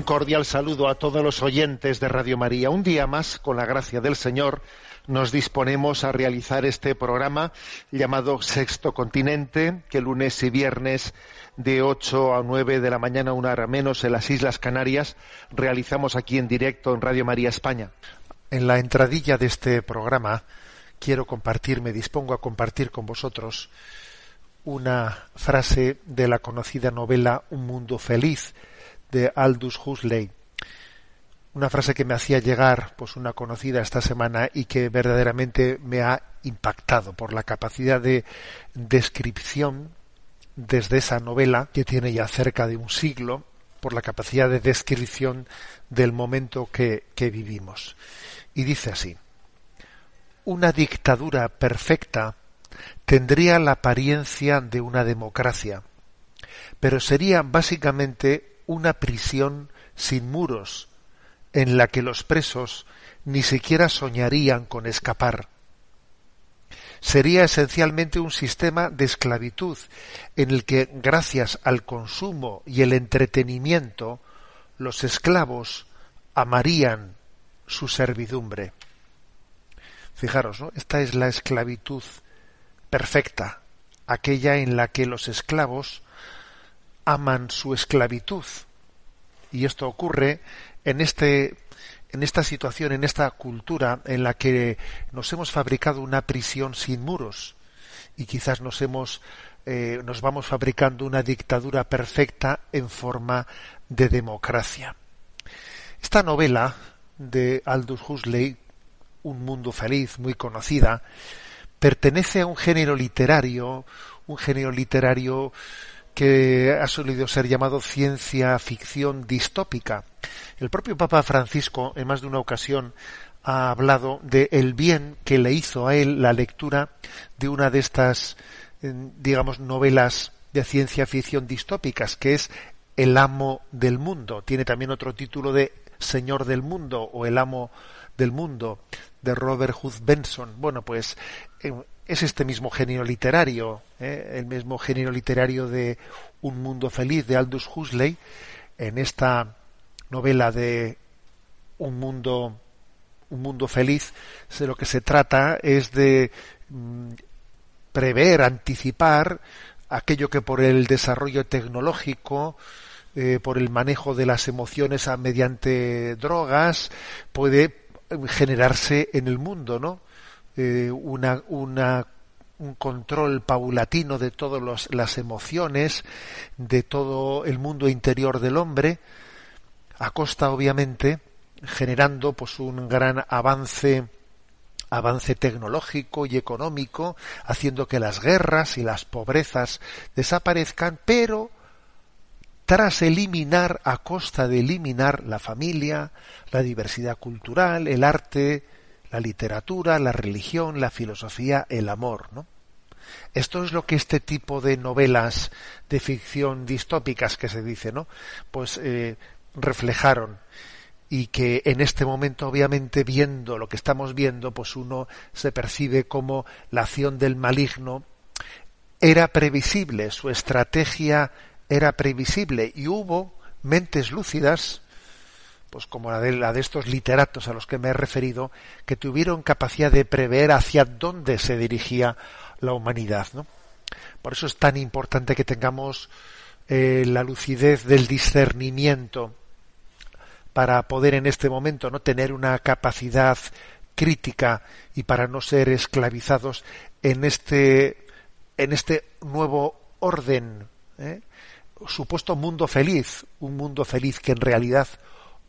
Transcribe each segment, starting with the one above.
Un cordial saludo a todos los oyentes de Radio María. Un día más, con la gracia del Señor, nos disponemos a realizar este programa llamado Sexto Continente, que lunes y viernes de 8 a 9 de la mañana, una hora menos, en las Islas Canarias, realizamos aquí en directo en Radio María España. En la entradilla de este programa quiero compartir, me dispongo a compartir con vosotros una frase de la conocida novela Un mundo feliz de Aldous Huxley. Una frase que me hacía llegar, pues una conocida esta semana y que verdaderamente me ha impactado por la capacidad de descripción desde esa novela que tiene ya cerca de un siglo, por la capacidad de descripción del momento que, que vivimos. Y dice así, una dictadura perfecta tendría la apariencia de una democracia, pero sería básicamente una prisión sin muros, en la que los presos ni siquiera soñarían con escapar. Sería esencialmente un sistema de esclavitud en el que, gracias al consumo y el entretenimiento, los esclavos amarían su servidumbre. Fijaros, ¿no? Esta es la esclavitud perfecta, aquella en la que los esclavos aman su esclavitud. Y esto ocurre en este en esta situación, en esta cultura en la que nos hemos fabricado una prisión sin muros y quizás nos hemos eh, nos vamos fabricando una dictadura perfecta en forma de democracia. Esta novela de Aldous Huxley, Un mundo feliz, muy conocida, pertenece a un género literario, un género literario que ha solido ser llamado ciencia ficción distópica. El propio Papa Francisco, en más de una ocasión, ha hablado de el bien que le hizo a él la lectura de una de estas, digamos, novelas de ciencia ficción distópicas, que es El amo del mundo. Tiene también otro título de Señor del mundo o El amo del mundo de Robert Hood Benson. Bueno, pues eh, es este mismo género literario, ¿eh? el mismo género literario de Un mundo feliz de Aldous Huxley, en esta novela de Un mundo un mundo feliz, de lo que se trata es de mm, prever, anticipar aquello que por el desarrollo tecnológico, eh, por el manejo de las emociones mediante drogas, puede generarse en el mundo, ¿no? Eh, una, una, un control paulatino de todas las emociones, de todo el mundo interior del hombre, a costa, obviamente, generando pues un gran avance avance tecnológico y económico, haciendo que las guerras y las pobrezas desaparezcan, pero tras eliminar, a costa de eliminar la familia, la diversidad cultural, el arte, la literatura, la religión, la filosofía, el amor, ¿no? Esto es lo que este tipo de novelas de ficción distópicas que se dice, ¿no? Pues eh, reflejaron y que en este momento obviamente viendo lo que estamos viendo pues uno se percibe como la acción del maligno era previsible su estrategia era previsible y hubo mentes lúcidas pues como la de, estos literatos a los que me he referido que tuvieron capacidad de prever hacia dónde se dirigía la humanidad ¿no? por eso es tan importante que tengamos eh, la lucidez del discernimiento para poder en este momento no tener una capacidad crítica y para no ser esclavizados en este en este nuevo orden ¿eh? supuesto mundo feliz un mundo feliz que en realidad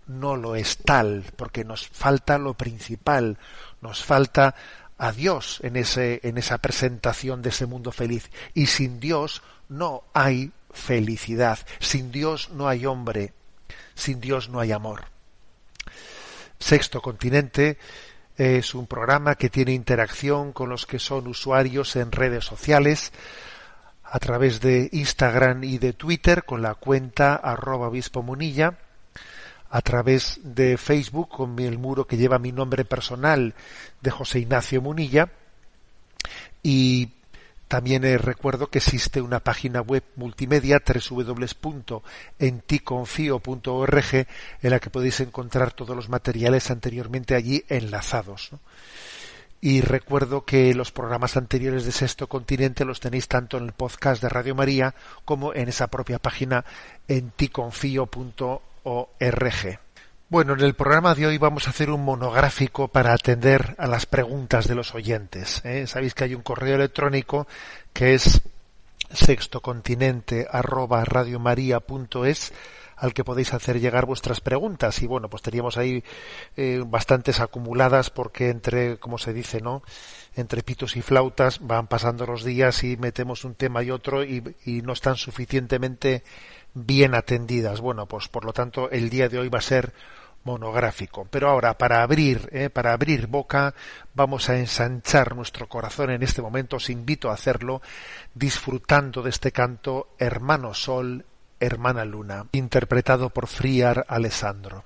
no lo es tal porque nos falta lo principal nos falta a Dios en ese en esa presentación de ese mundo feliz y sin Dios no hay felicidad sin Dios no hay hombre sin Dios no hay amor. Sexto Continente es un programa que tiene interacción con los que son usuarios en redes sociales a través de Instagram y de Twitter con la cuenta arroba obispo munilla, a través de Facebook con el muro que lleva mi nombre personal de José Ignacio Munilla y también eh, recuerdo que existe una página web multimedia www.enticonfio.org en la que podéis encontrar todos los materiales anteriormente allí enlazados. Y recuerdo que los programas anteriores de Sexto Continente los tenéis tanto en el podcast de Radio María como en esa propia página enticonfio.org. Bueno, en el programa de hoy vamos a hacer un monográfico para atender a las preguntas de los oyentes. ¿eh? Sabéis que hay un correo electrónico que es sextocontinente arroba al que podéis hacer llegar vuestras preguntas y bueno pues teníamos ahí eh, bastantes acumuladas porque entre como se dice no entre pitos y flautas van pasando los días y metemos un tema y otro y no están suficientemente bien atendidas bueno pues por lo tanto el día de hoy va a ser monográfico. Pero ahora, para abrir, eh, para abrir boca, vamos a ensanchar nuestro corazón en este momento. Os invito a hacerlo disfrutando de este canto Hermano Sol, Hermana Luna, interpretado por Friar Alessandro.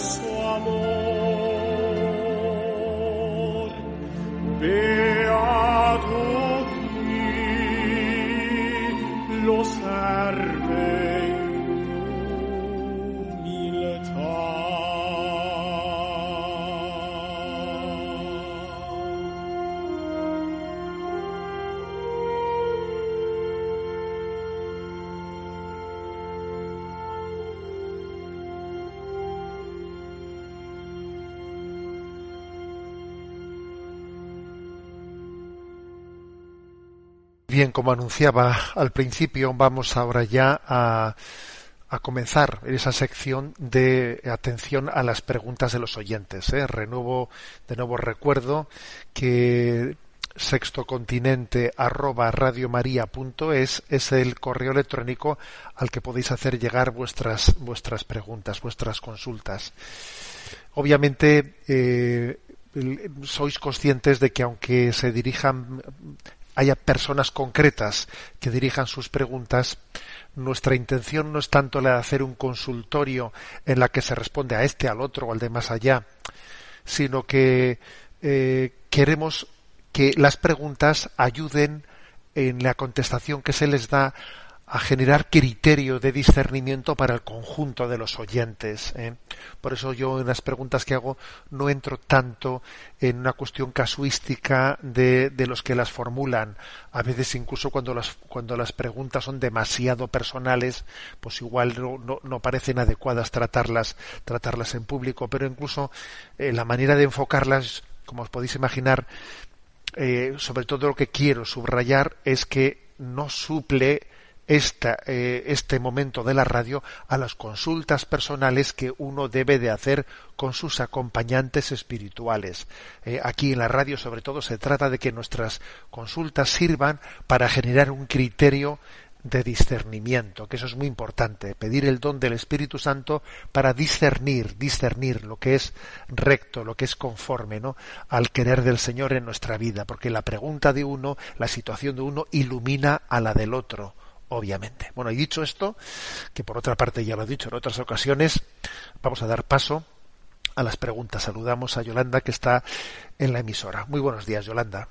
Christmas. Bien, como anunciaba al principio, vamos ahora ya a, comenzar esa sección de atención a las preguntas de los oyentes. ¿eh? Renuevo, de nuevo recuerdo que sextocontinente arroba es el correo electrónico al que podéis hacer llegar vuestras vuestras preguntas, vuestras consultas. Obviamente eh, sois conscientes de que aunque se dirijan haya personas concretas que dirijan sus preguntas, nuestra intención no es tanto la de hacer un consultorio en la que se responde a este, al otro o al de más allá, sino que eh, queremos que las preguntas ayuden en la contestación que se les da a generar criterio de discernimiento para el conjunto de los oyentes. ¿eh? Por eso yo en las preguntas que hago no entro tanto en una cuestión casuística de, de los que las formulan. A veces incluso cuando las, cuando las preguntas son demasiado personales, pues igual no, no, parecen adecuadas tratarlas, tratarlas en público. Pero incluso eh, la manera de enfocarlas, como os podéis imaginar, eh, sobre todo lo que quiero subrayar es que no suple eh, este momento de la radio a las consultas personales que uno debe de hacer con sus acompañantes espirituales. Eh, aquí en la radio sobre todo se trata de que nuestras consultas sirvan para generar un criterio de discernimiento, que eso es muy importante, pedir el don del Espíritu Santo para discernir, discernir lo que es recto, lo que es conforme, ¿no? al querer del Señor en nuestra vida, porque la pregunta de uno, la situación de uno ilumina a la del otro obviamente. Bueno, y dicho esto, que por otra parte ya lo he dicho en otras ocasiones, vamos a dar paso a las preguntas. Saludamos a Yolanda, que está en la emisora. Muy buenos días, Yolanda.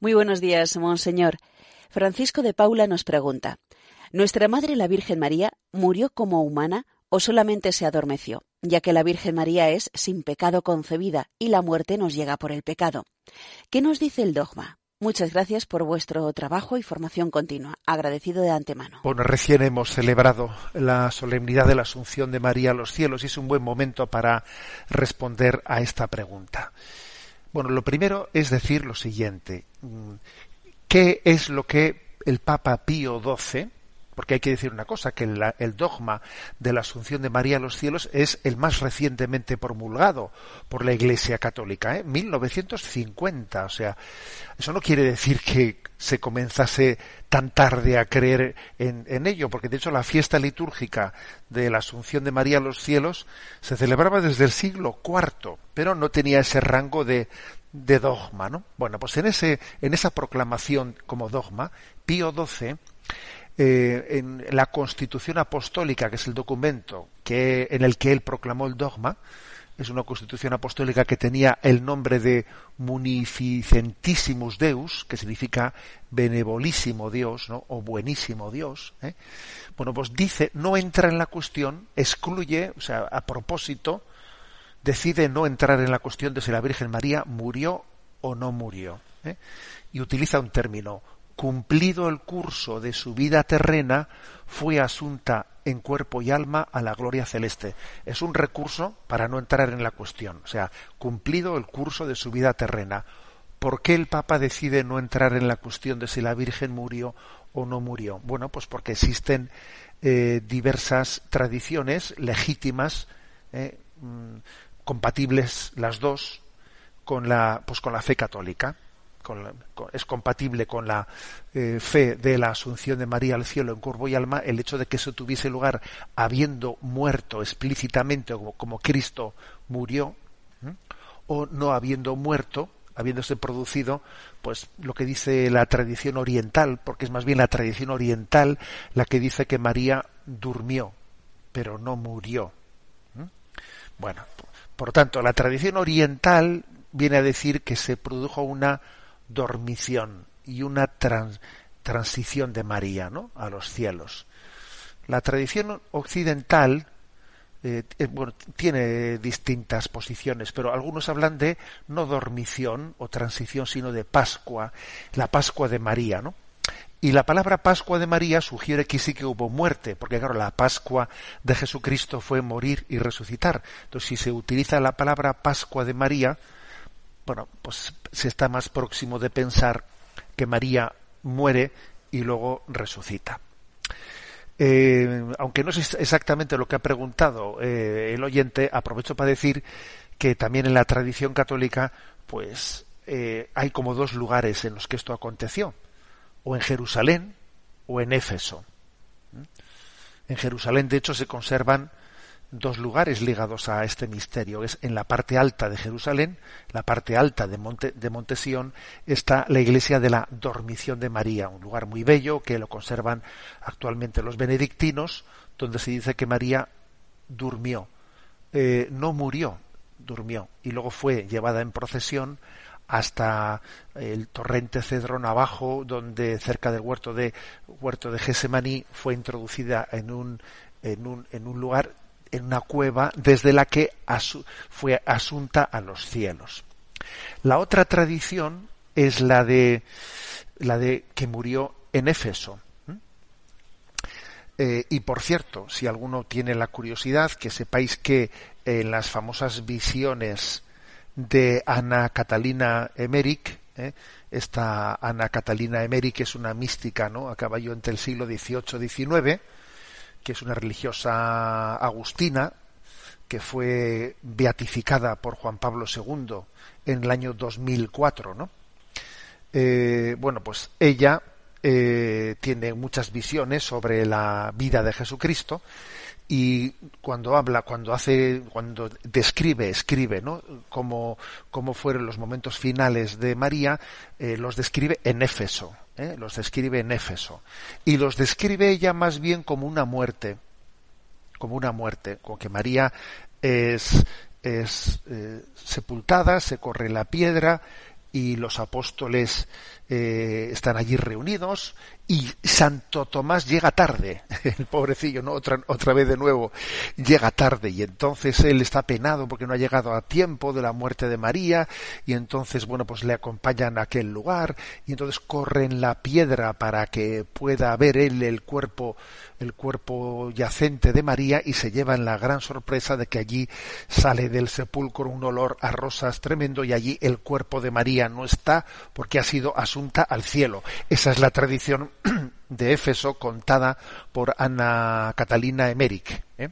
Muy buenos días, monseñor. Francisco de Paula nos pregunta, ¿Nuestra Madre la Virgen María murió como humana o solamente se adormeció, ya que la Virgen María es sin pecado concebida y la muerte nos llega por el pecado? ¿Qué nos dice el dogma? Muchas gracias por vuestro trabajo y formación continua. Agradecido de antemano. Bueno, recién hemos celebrado la solemnidad de la Asunción de María a los cielos y es un buen momento para responder a esta pregunta. Bueno, lo primero es decir lo siguiente. ¿Qué es lo que el Papa Pío XII, porque hay que decir una cosa, que el, dogma de la Asunción de María a los cielos es el más recientemente promulgado por la Iglesia Católica, ¿eh? 1950. O sea, eso no quiere decir que se comenzase tan tarde a creer en, ello, porque de hecho la fiesta litúrgica de la Asunción de María a los cielos se celebraba desde el siglo IV, pero no tenía ese rango de, de dogma, ¿no? Bueno, pues en ese, en esa proclamación como dogma, Pío XII eh, en la Constitución Apostólica, que es el documento en el que él proclamó el dogma, es una constitución apostólica que tenía el nombre de Munificentissimus Deus, que significa benevolísimo Dios, ¿no? o buenísimo Dios. ¿eh? Bueno, pues dice, no entra en la cuestión, excluye, o sea, a propósito, decide no entrar en la cuestión de si la Virgen María murió o no murió. ¿eh? Y utiliza un término, cumplido el curso de su vida terrena, fue asunta en cuerpo y alma a la gloria celeste. Es un recurso para no entrar en la cuestión. O sea, cumplido el curso de su vida terrena. ¿Por qué el Papa decide no entrar en la cuestión de si la Virgen murió o no murió? Bueno, pues porque existen eh, diversas tradiciones legítimas, eh, mm, compatibles las dos con la, pues con la fe católica es compatible con la eh, fe de la asunción de María al cielo en cuerpo y alma el hecho de que eso tuviese lugar habiendo muerto explícitamente como, Cristo murió o no habiendo muerto habiéndose producido pues lo que dice la tradición oriental porque es más bien la tradición oriental la que dice que María durmió pero no murió. Bueno, por tanto, la tradición oriental viene a decir que se produjo una dormición y una transición de María ¿no? a los cielos. La tradición occidental eh, eh, tiene distintas posiciones, pero algunos hablan de no dormición o transición, sino de Pascua, la Pascua de María, ¿no? Y la palabra Pascua de María sugiere que sí que hubo muerte, porque claro, la Pascua de Jesucristo fue morir y resucitar. Entonces, si se utiliza la palabra Pascua de María, bueno, pues se está más próximo de pensar que María muere y luego resucita. Eh, aunque no es exactamente lo que ha preguntado eh, el oyente, aprovecho para decir que también en la tradición católica, pues eh, hay como dos lugares en los que esto aconteció, o en Jerusalén o en Éfeso. En Jerusalén, de hecho, se conservan dos lugares ligados a este misterio. Es en la parte alta de Jerusalén, la parte alta de Monte, de Montesión, está la iglesia de la Dormición de María, un lugar muy bello que lo conservan actualmente los benedictinos, donde se dice que María durmió. Eh, no murió, durmió. Y luego fue llevada en procesión hasta el torrente Cedrón abajo, donde cerca del huerto de huerto de Gesemaní fue introducida en un en un, en un lugar en una cueva desde la que fue asunta a los cielos. La otra tradición es la de la de que murió en Éfeso. Eh, y por cierto, si alguno tiene la curiosidad, que sepáis que en las famosas visiones de Ana Catalina Emmerich, ¿eh? esta Ana Catalina Emmerich es una mística, ¿no? A caballo entre el siglo XVIII-XIX, que es una religiosa agustina, que fue beatificada por Juan Pablo II en el año 2004, ¿no? Eh, bueno, pues ella eh, tiene muchas visiones sobre la vida de Jesucristo y cuando habla, cuando hace, cuando describe, escribe, ¿no? Cómo, cómo fueron los momentos finales de María, eh, los describe en Éfeso, ¿eh? los describe en Éfeso. Y los describe ella más bien como una muerte, como una muerte, como que María es, es eh, sepultada, se corre la piedra y los apóstoles eh, están allí reunidos y Santo Tomás llega tarde, el pobrecillo, ¿no? Otra, otra vez de nuevo, llega tarde y entonces él está penado porque no ha llegado a tiempo de la muerte de María y entonces, bueno, pues le acompañan a aquel lugar y entonces corren la piedra para que pueda ver él el cuerpo el cuerpo yacente de María y se llevan la gran sorpresa de que allí sale del sepulcro un olor a rosas tremendo y allí el cuerpo de María no está porque ha sido asunta al cielo. Esa es la tradición de Éfeso contada por Ana Catalina Emmerich. ¿eh?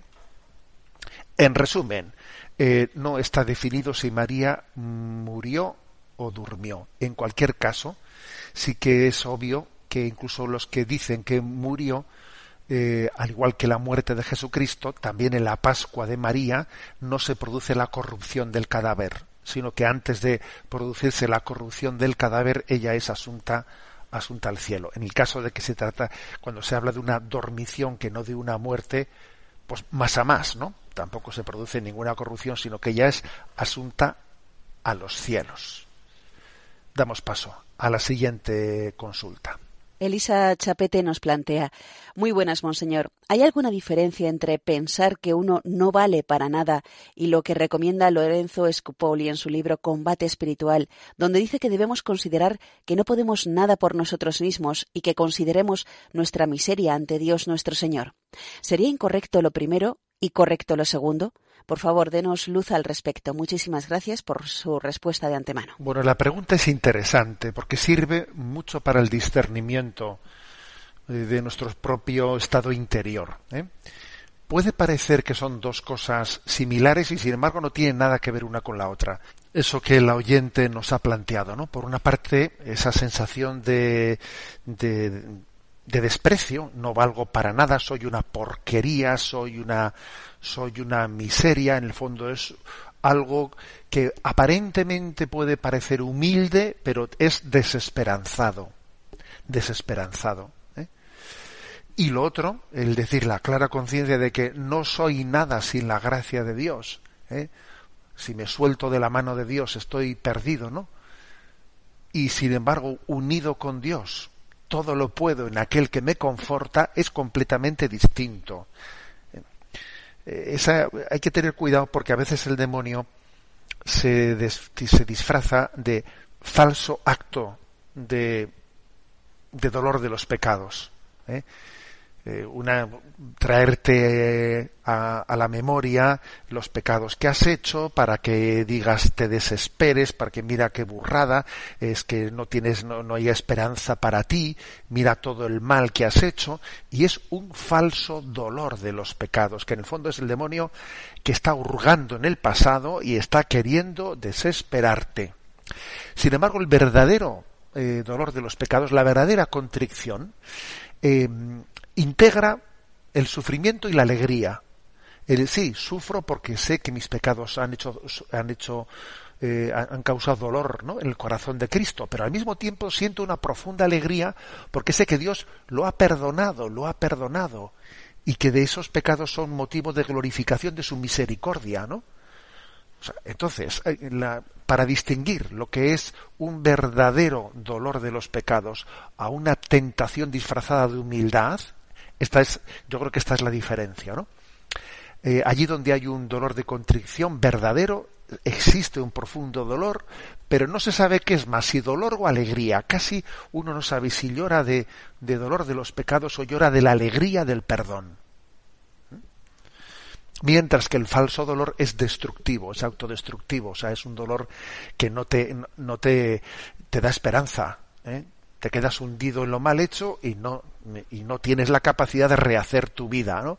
En resumen, eh, no está definido si María murió o durmió. En cualquier caso, sí que es obvio que incluso los que dicen que murió eh, al igual que la muerte de Jesucristo, también en la Pascua de María no se produce la corrupción del cadáver, sino que antes de producirse la corrupción del cadáver, ella es asunta, asunta al cielo. En el caso de que se trata, cuando se habla de una dormición que no de una muerte, pues más a más, ¿no? Tampoco se produce ninguna corrupción, sino que ella es asunta a los cielos. Damos paso a la siguiente consulta. Elisa Chapete nos plantea, muy buenas, monseñor. ¿Hay alguna diferencia entre pensar que uno no vale para nada y lo que recomienda Lorenzo Scupoli en su libro Combate Espiritual, donde dice que debemos considerar que no podemos nada por nosotros mismos y que consideremos nuestra miseria ante Dios nuestro Señor? ¿Sería incorrecto lo primero y correcto lo segundo? Por favor, denos luz al respecto. Muchísimas gracias por su respuesta de antemano. Bueno, la pregunta es interesante porque sirve mucho para el discernimiento eh, de nuestro propio estado interior. ¿eh? Puede parecer que son dos cosas similares y sin embargo no tienen nada que ver una con la otra. Eso que el oyente nos ha planteado, ¿no? Por una parte, esa sensación de, de, de desprecio, no valgo para nada, soy una porquería, soy una, soy una miseria, en el fondo es algo que aparentemente puede parecer humilde, pero es desesperanzado, desesperanzado. ¿eh? Y lo otro, el decir la clara conciencia de que no soy nada sin la gracia de Dios. ¿eh? Si me suelto de la mano de Dios estoy perdido, ¿no? Y sin embargo, unido con Dios, todo lo puedo en aquel que me conforta, es completamente distinto. Eh, esa, hay que tener cuidado porque a veces el demonio se, disfraza de falso acto de, de dolor de los pecados. ¿eh? Eh, una traerte a, la memoria los pecados que has hecho para que digas te desesperes para que mira qué burrada es que no tienes no, no hay esperanza para ti mira todo el mal que has hecho y es un falso dolor de los pecados que en el fondo es el demonio que está hurgando en el pasado y está queriendo desesperarte. Sin embargo el verdadero eh, dolor de los pecados la verdadera contrición eh, integra el sufrimiento y la alegría. El sí, sufro porque sé que mis pecados han hecho, han hecho, eh, han causado dolor en el corazón de Cristo, pero al mismo tiempo siento una profunda alegría porque sé que Dios lo ha perdonado, lo ha perdonado y que de esos pecados son motivo de glorificación de su misericordia, ¿no? entonces, eh, para distinguir lo que es un verdadero dolor de los pecados a una tentación disfrazada de humildad, esta es, yo creo que esta es la diferencia, ¿no? Eh, allí donde hay un dolor de contrición verdadero, existe un profundo dolor, pero no se sabe qué es más, si dolor o alegría. Casi uno no sabe si llora de, de dolor de los pecados o llora de la alegría del perdón. Mientras que el falso dolor es destructivo, es autodestructivo, o sea, es un dolor que no te, no te, te da esperanza, ¿eh? te quedas hundido en lo mal hecho y no, y no tienes la capacidad de rehacer tu vida, ¿no?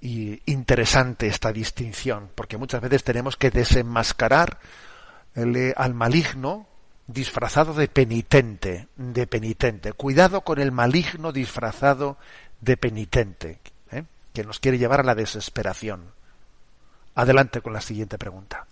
Y interesante esta distinción, porque muchas veces tenemos que desenmascarar el, al maligno disfrazado de penitente, de penitente. Cuidado con el maligno disfrazado de penitente, ¿eh? que nos quiere llevar a la desesperación. Adelante con la siguiente pregunta.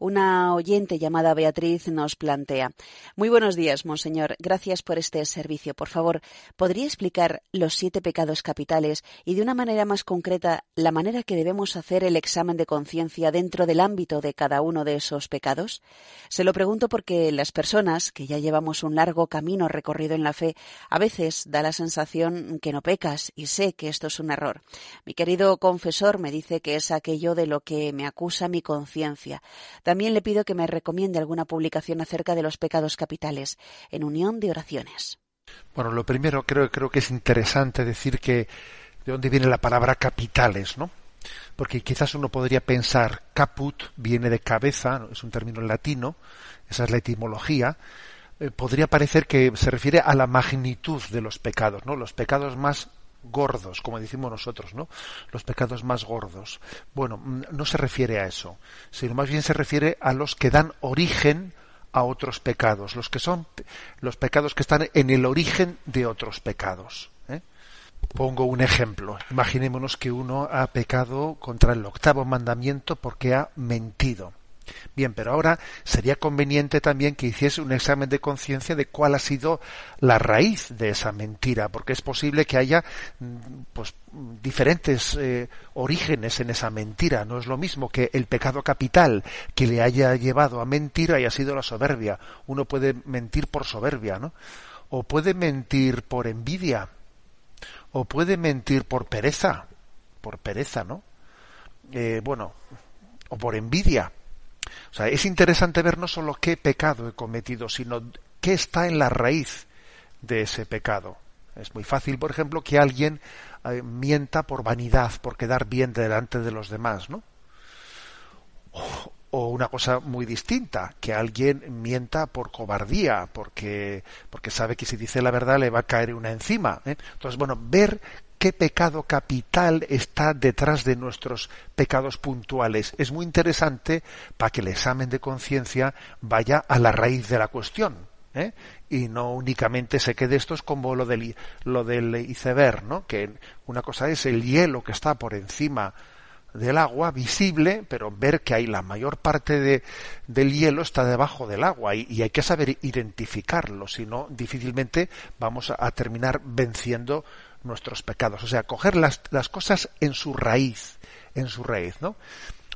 Una oyente llamada Beatriz nos plantea Muy buenos días, Monseñor. Gracias por este servicio. Por favor, ¿podría explicar los siete pecados capitales y de una manera más concreta la manera que debemos hacer el examen de conciencia dentro del ámbito de cada uno de esos pecados? Se lo pregunto porque las personas que ya llevamos un largo camino recorrido en la fe a veces da la sensación que no pecas y sé que esto es un error. Mi querido confesor me dice que es aquello de lo que me acusa mi conciencia. También le pido que me recomiende alguna publicación acerca de los pecados capitales, en unión de oraciones. Bueno, lo primero creo, creo que es interesante decir que de dónde viene la palabra capitales, ¿no? Porque quizás uno podría pensar caput viene de cabeza, es un término latino, esa es la etimología, eh, podría parecer que se refiere a la magnitud de los pecados, ¿no? Los pecados más gordos, como decimos nosotros, ¿no? Los pecados más gordos. Bueno, mm, no se refiere a eso, sino más bien se refiere a los que dan origen a otros pecados, los que son los pecados que están en el origen de otros pecados. ¿eh? Pongo un ejemplo. Imaginémonos que uno ha pecado contra el octavo mandamiento porque ha mentido. Bien, pero ahora sería conveniente también que hiciese un examen de conciencia de cuál ha sido la raíz de esa mentira, porque es posible que haya mm, pues diferentes eh, orígenes en esa mentira. No es lo mismo que el pecado capital que le haya llevado a mentir haya sido la soberbia. Uno puede mentir por soberbia, ¿no? O puede mentir por envidia. O puede mentir por pereza. Por pereza, ¿no? Eh, bueno, o por envidia o sea, es interesante ver no solo qué pecado he cometido, sino qué está en la raíz de ese pecado. Es muy fácil, por ejemplo, que alguien eh, mienta por vanidad, por quedar bien delante de los demás, ¿no? O, una cosa muy distinta, que alguien mienta por cobardía, porque, porque sabe que si dice la verdad le va a caer una encima. ¿eh? Entonces, bueno, ver qué pecado capital está detrás de nuestros pecados puntuales. Es muy interesante para que el examen de conciencia vaya a la raíz de la cuestión. ¿eh? y no únicamente se quede esto es como lo del, lo del iceberg, ¿no? que una cosa es el hielo que está por encima del agua visible, pero ver que hay la mayor parte de, del hielo está debajo del agua y, hay que saber identificarlo, si no difícilmente vamos a terminar venciendo nuestros pecados. O sea, coger las, las cosas en su raíz, en su raíz, ¿no?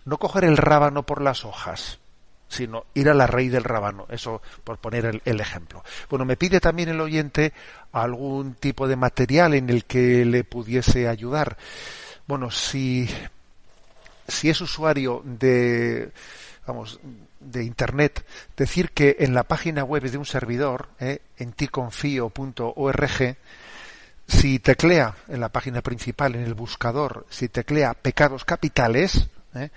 No coger el rábano por las hojas, sino ir a la raíz del rábano. Eso por poner el, ejemplo. Bueno, me pide también el oyente algún tipo de material en el que le pudiese ayudar. Bueno, si, si es usuario de, vamos, de internet, decir que en la página web de un servidor, eh, en ticonfio.org, si teclea en la página principal, en el buscador, si teclea pecados capitales, eh,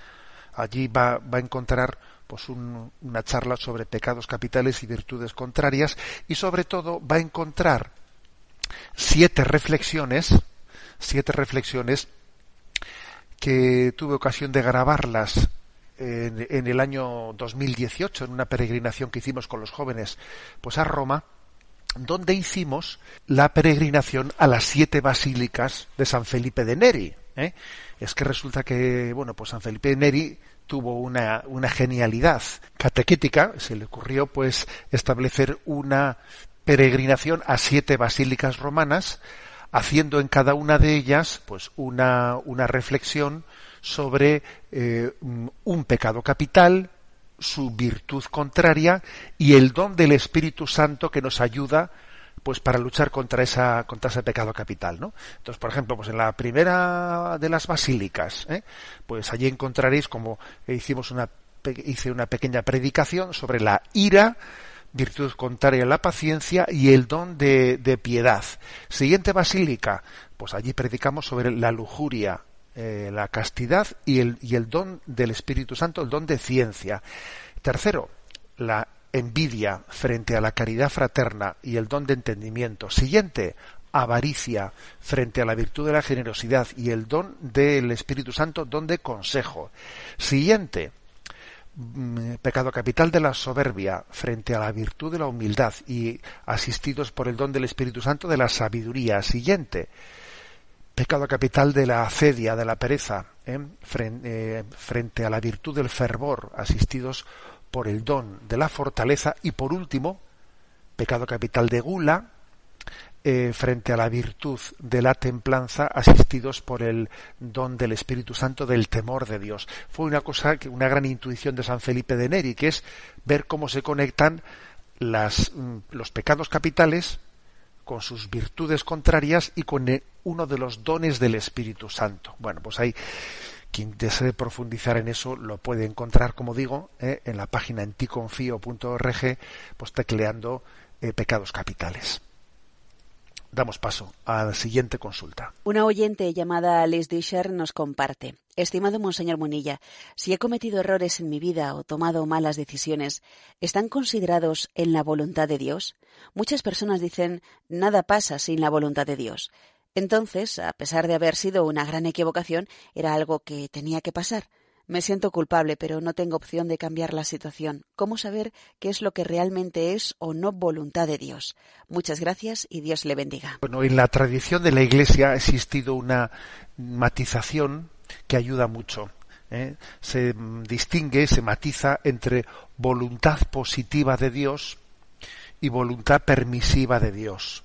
allí va, va, a encontrar pues una charla sobre pecados capitales y virtudes contrarias y sobre todo va a encontrar siete reflexiones, siete reflexiones que tuve ocasión de grabarlas en, el año 2018 en una peregrinación que hicimos con los jóvenes pues a Roma donde hicimos la peregrinación a las siete basílicas de San Felipe de Neri. ¿eh? Es que resulta que, bueno, pues San Felipe de Neri tuvo una, una genialidad catequética, se le ocurrió pues establecer una peregrinación a siete basílicas romanas, haciendo en cada una de ellas pues una, una reflexión sobre eh, un pecado capital, su virtud contraria y el don del Espíritu Santo que nos ayuda pues para luchar contra esa contra ese pecado capital no entonces por ejemplo pues en la primera de las basílicas ¿eh? pues allí encontraréis como hicimos una hice una pequeña predicación sobre la ira virtud contraria a la paciencia y el don de, de piedad siguiente basílica pues allí predicamos sobre la lujuria eh, la castidad y el, y el don del Espíritu Santo, el don de ciencia. Tercero, la envidia frente a la caridad fraterna y el don de entendimiento. Siguiente, avaricia frente a la virtud de la generosidad y el don del Espíritu Santo, don de consejo. Siguiente, pecado capital de la soberbia frente a la virtud de la humildad y asistidos por el don del Espíritu Santo de la sabiduría. Siguiente, pecado capital de la acedia, de la pereza, ¿eh? Eh, frente, a la virtud del fervor, asistidos por el don de la fortaleza, y por último, pecado capital de gula, eh, frente a la virtud de la templanza, asistidos por el don del Espíritu Santo del temor de Dios. Fue una cosa, una gran intuición de San Felipe de Neri, que es ver cómo se conectan las, mm, los pecados capitales con sus virtudes contrarias y con uno de los dones del Espíritu Santo. Bueno, pues hay quien desee profundizar en eso lo puede encontrar, como digo, eh, en la página enticonfio.org, pues tecleando eh, pecados capitales. Damos paso a la siguiente consulta. Una oyente llamada Liz Disher nos comparte. Estimado Monseñor Munilla, si he cometido errores en mi vida o tomado malas decisiones, ¿están considerados en la voluntad de Dios? Muchas personas dicen nada pasa sin la voluntad de Dios. Entonces, a pesar de haber sido una gran equivocación, era algo que tenía que pasar. Me siento culpable, pero no tengo opción de cambiar la situación. ¿Cómo saber qué es lo que realmente es o no voluntad de Dios? Muchas gracias y Dios le bendiga. Bueno, en la tradición de la Iglesia ha existido una matización que ayuda mucho. ¿eh? Se distingue, se matiza entre voluntad positiva de Dios y voluntad permisiva de Dios.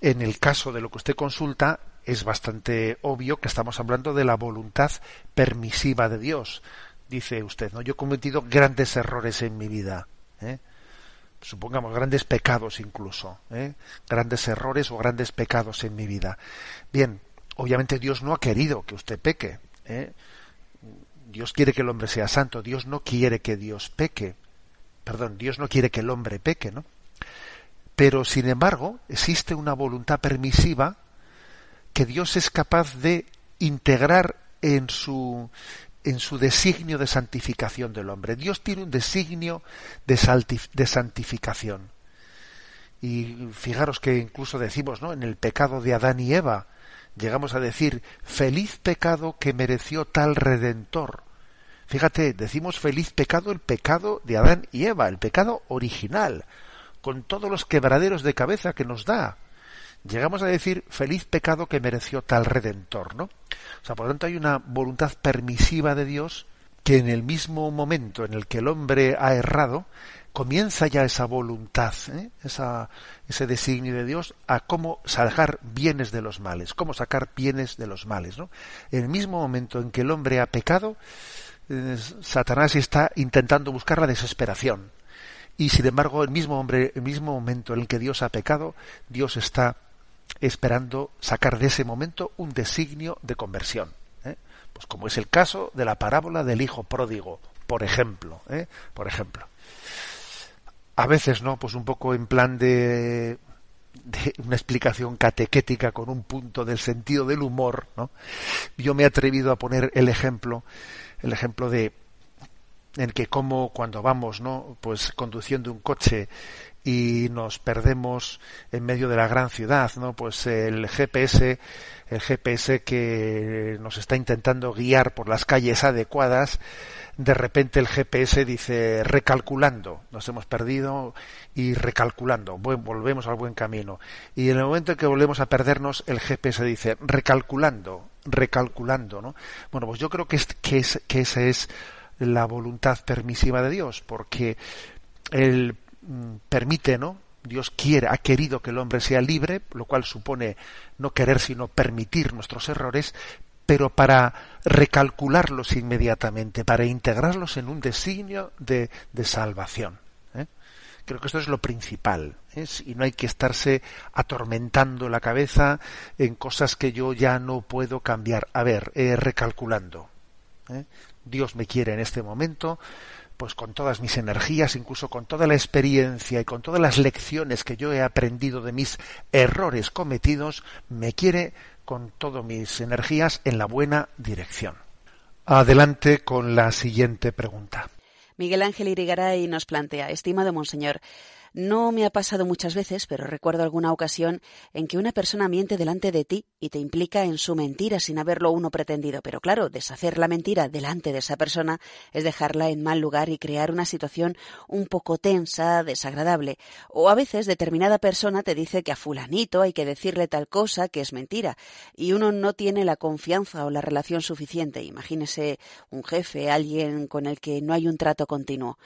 En el caso de lo que usted consulta, es bastante obvio que estamos hablando de la voluntad permisiva de Dios. Dice usted, ¿no? Yo he cometido grandes errores en mi vida. ¿eh? supongamos grandes pecados incluso, ¿eh? grandes errores o grandes pecados en mi vida. Bien, obviamente Dios no ha querido que usted peque. ¿eh? Dios quiere que el hombre sea santo. Dios no quiere que Dios peque. Perdón, Dios no quiere que el hombre peque, ¿no? Pero sin embargo, existe una voluntad permisiva que Dios es capaz de integrar en su en su designio de santificación del hombre. Dios tiene un designio de, santificación. Y fijaros que incluso decimos, ¿no? En el pecado de Adán y Eva, llegamos a decir, feliz pecado que mereció tal redentor. Fíjate, decimos feliz pecado el pecado de Adán y Eva, el pecado original, con todos los quebraderos de cabeza que nos da llegamos a decir feliz pecado que mereció tal redentor, ¿no? O sea, por lo tanto hay una voluntad permisiva de Dios que en el mismo momento en el que el hombre ha errado, comienza ya esa voluntad, ¿eh? esa, ese designio de Dios a cómo sacar bienes de los males, cómo sacar bienes de los males. ¿no? En el mismo momento en que el hombre ha pecado, eh, Satanás está intentando buscar la desesperación. Y sin embargo, el mismo hombre, el mismo momento en el que Dios ha pecado, Dios está esperando sacar de ese momento un designio de conversión. ¿eh? Pues como es el caso de la parábola del hijo pródigo, por ejemplo. ¿eh? Por ejemplo a veces, ¿no? Pues un poco en plan de, de una explicación catequética con un punto del sentido del humor, ¿no? Yo me he atrevido a poner el ejemplo, el ejemplo de en que como cuando vamos, ¿no? Pues conduciendo un coche y nos perdemos en medio de la gran ciudad, ¿no? Pues el GPS, el GPS que nos está intentando guiar por las calles adecuadas, de repente el GPS dice recalculando, nos hemos perdido y recalculando, volvemos al buen camino. Y en el momento en que volvemos a perdernos, el GPS dice recalculando, recalculando, ¿no? Bueno, pues yo creo que, es, que, es, que esa es la voluntad permisiva de Dios, porque mm, permite, ¿no? Dios quiere, ha querido que el hombre sea libre, lo cual supone no querer sino permitir nuestros errores, pero para recalcularlos inmediatamente, para integrarlos en un designio de, salvación. ¿eh? Creo que esto es lo principal, ¿eh? y no hay que estarse atormentando la cabeza en cosas que yo ya no puedo cambiar. A ver, eh, recalculando. Dios me quiere en este momento, pues con todas mis energías, incluso con toda la experiencia y con todas las lecciones que yo he aprendido de mis errores cometidos, me quiere con todas mis energías en la buena dirección. Adelante con la siguiente pregunta. Miguel Ángel Irigaray nos plantea, estimado Monseñor, no me ha pasado muchas veces, pero recuerdo alguna ocasión en que una persona miente delante de ti y te implica en su mentira sin haberlo uno pretendido. Pero claro, deshacer la mentira delante de esa persona es dejarla en mal lugar y crear una situación un poco tensa, desagradable. O a veces determinada persona te dice que a fulanito hay que decirle tal cosa que es mentira y uno no tiene la confianza o la relación suficiente. Imagínese un jefe, alguien con el que no hay un trato continuo.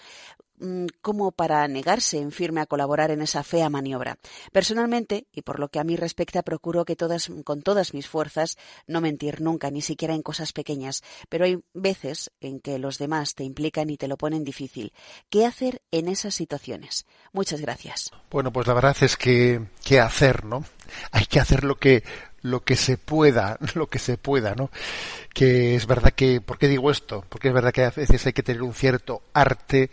Mm, como para negarse en firme a colaborar en esa fea maniobra. Personalmente, y por lo que a mí respecta, procuro que todas, con todas mis fuerzas no mentir nunca, ni siquiera en cosas pequeñas, pero hay veces en que los demás te implican y te lo ponen difícil. ¿Qué hacer en esas situaciones? Muchas gracias. Bueno, pues la verdad es que qué hacer, ¿no? Hay que hacer lo que lo que se pueda, lo que se pueda, ¿no? Que es verdad que, ¿por qué digo esto? Porque es verdad que a veces hay que tener un cierto arte,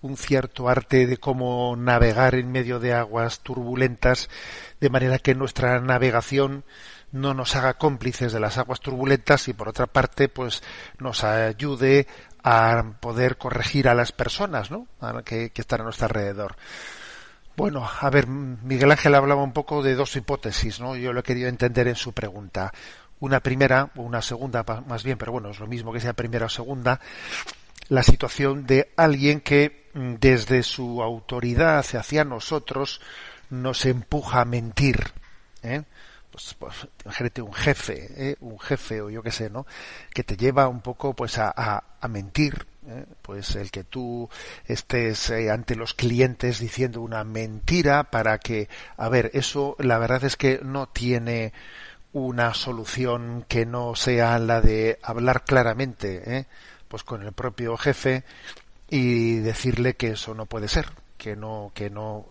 un cierto arte de cómo navegar en medio de aguas turbulentas, de manera que nuestra navegación no nos haga cómplices de las aguas turbulentas y por otra parte pues nos ayude a poder corregir a las personas ¿no? que, están a nuestro alrededor. Bueno, a ver, Miguel Ángel hablaba un poco de dos hipótesis, ¿no? Yo lo he querido entender en su pregunta. Una primera, o una segunda más bien, pero bueno, es lo mismo que sea primera o segunda, la situación de alguien que mm, desde su autoridad hacia nosotros nos empuja a mentir. ¿eh? Pues, pues imagínate un jefe, ¿eh? un jefe o yo qué sé, ¿no? Que te lleva un poco pues a, a, mentir, ¿eh? pues el que tú estés eh, ante los clientes diciendo una mentira para que, a ver, eso la verdad es que no tiene una solución que no sea la de hablar claramente, ¿eh? Pues con el propio jefe y decirle que eso no puede ser, que no, que no,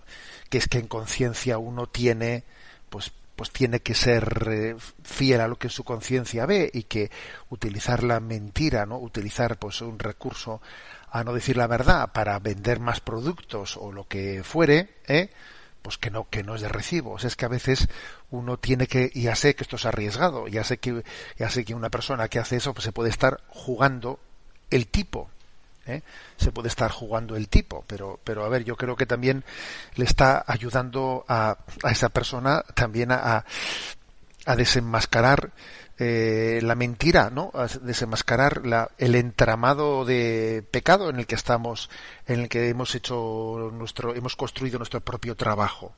que es que en conciencia uno tiene, pues, pues tiene que ser eh, fiel a lo que su conciencia ve y que utilizar la mentira, no, utilizar pues un recurso a no decir la verdad para vender más productos o lo que fuere, ¿eh? pues que no que no es de recibo es que a veces uno tiene que ya sé que esto es arriesgado ya sé que ya sé que una persona que hace eso pues se puede estar jugando el tipo. ¿eh? Se puede estar jugando el tipo, pero, pero a ver, yo creo que también le está ayudando a, a esa persona también a, a desenmascarar eh, la mentira, ¿no? A desenmascarar la, el entramado de pecado en el que estamos, en el que hemos hecho nuestro, hemos construido nuestro propio trabajo.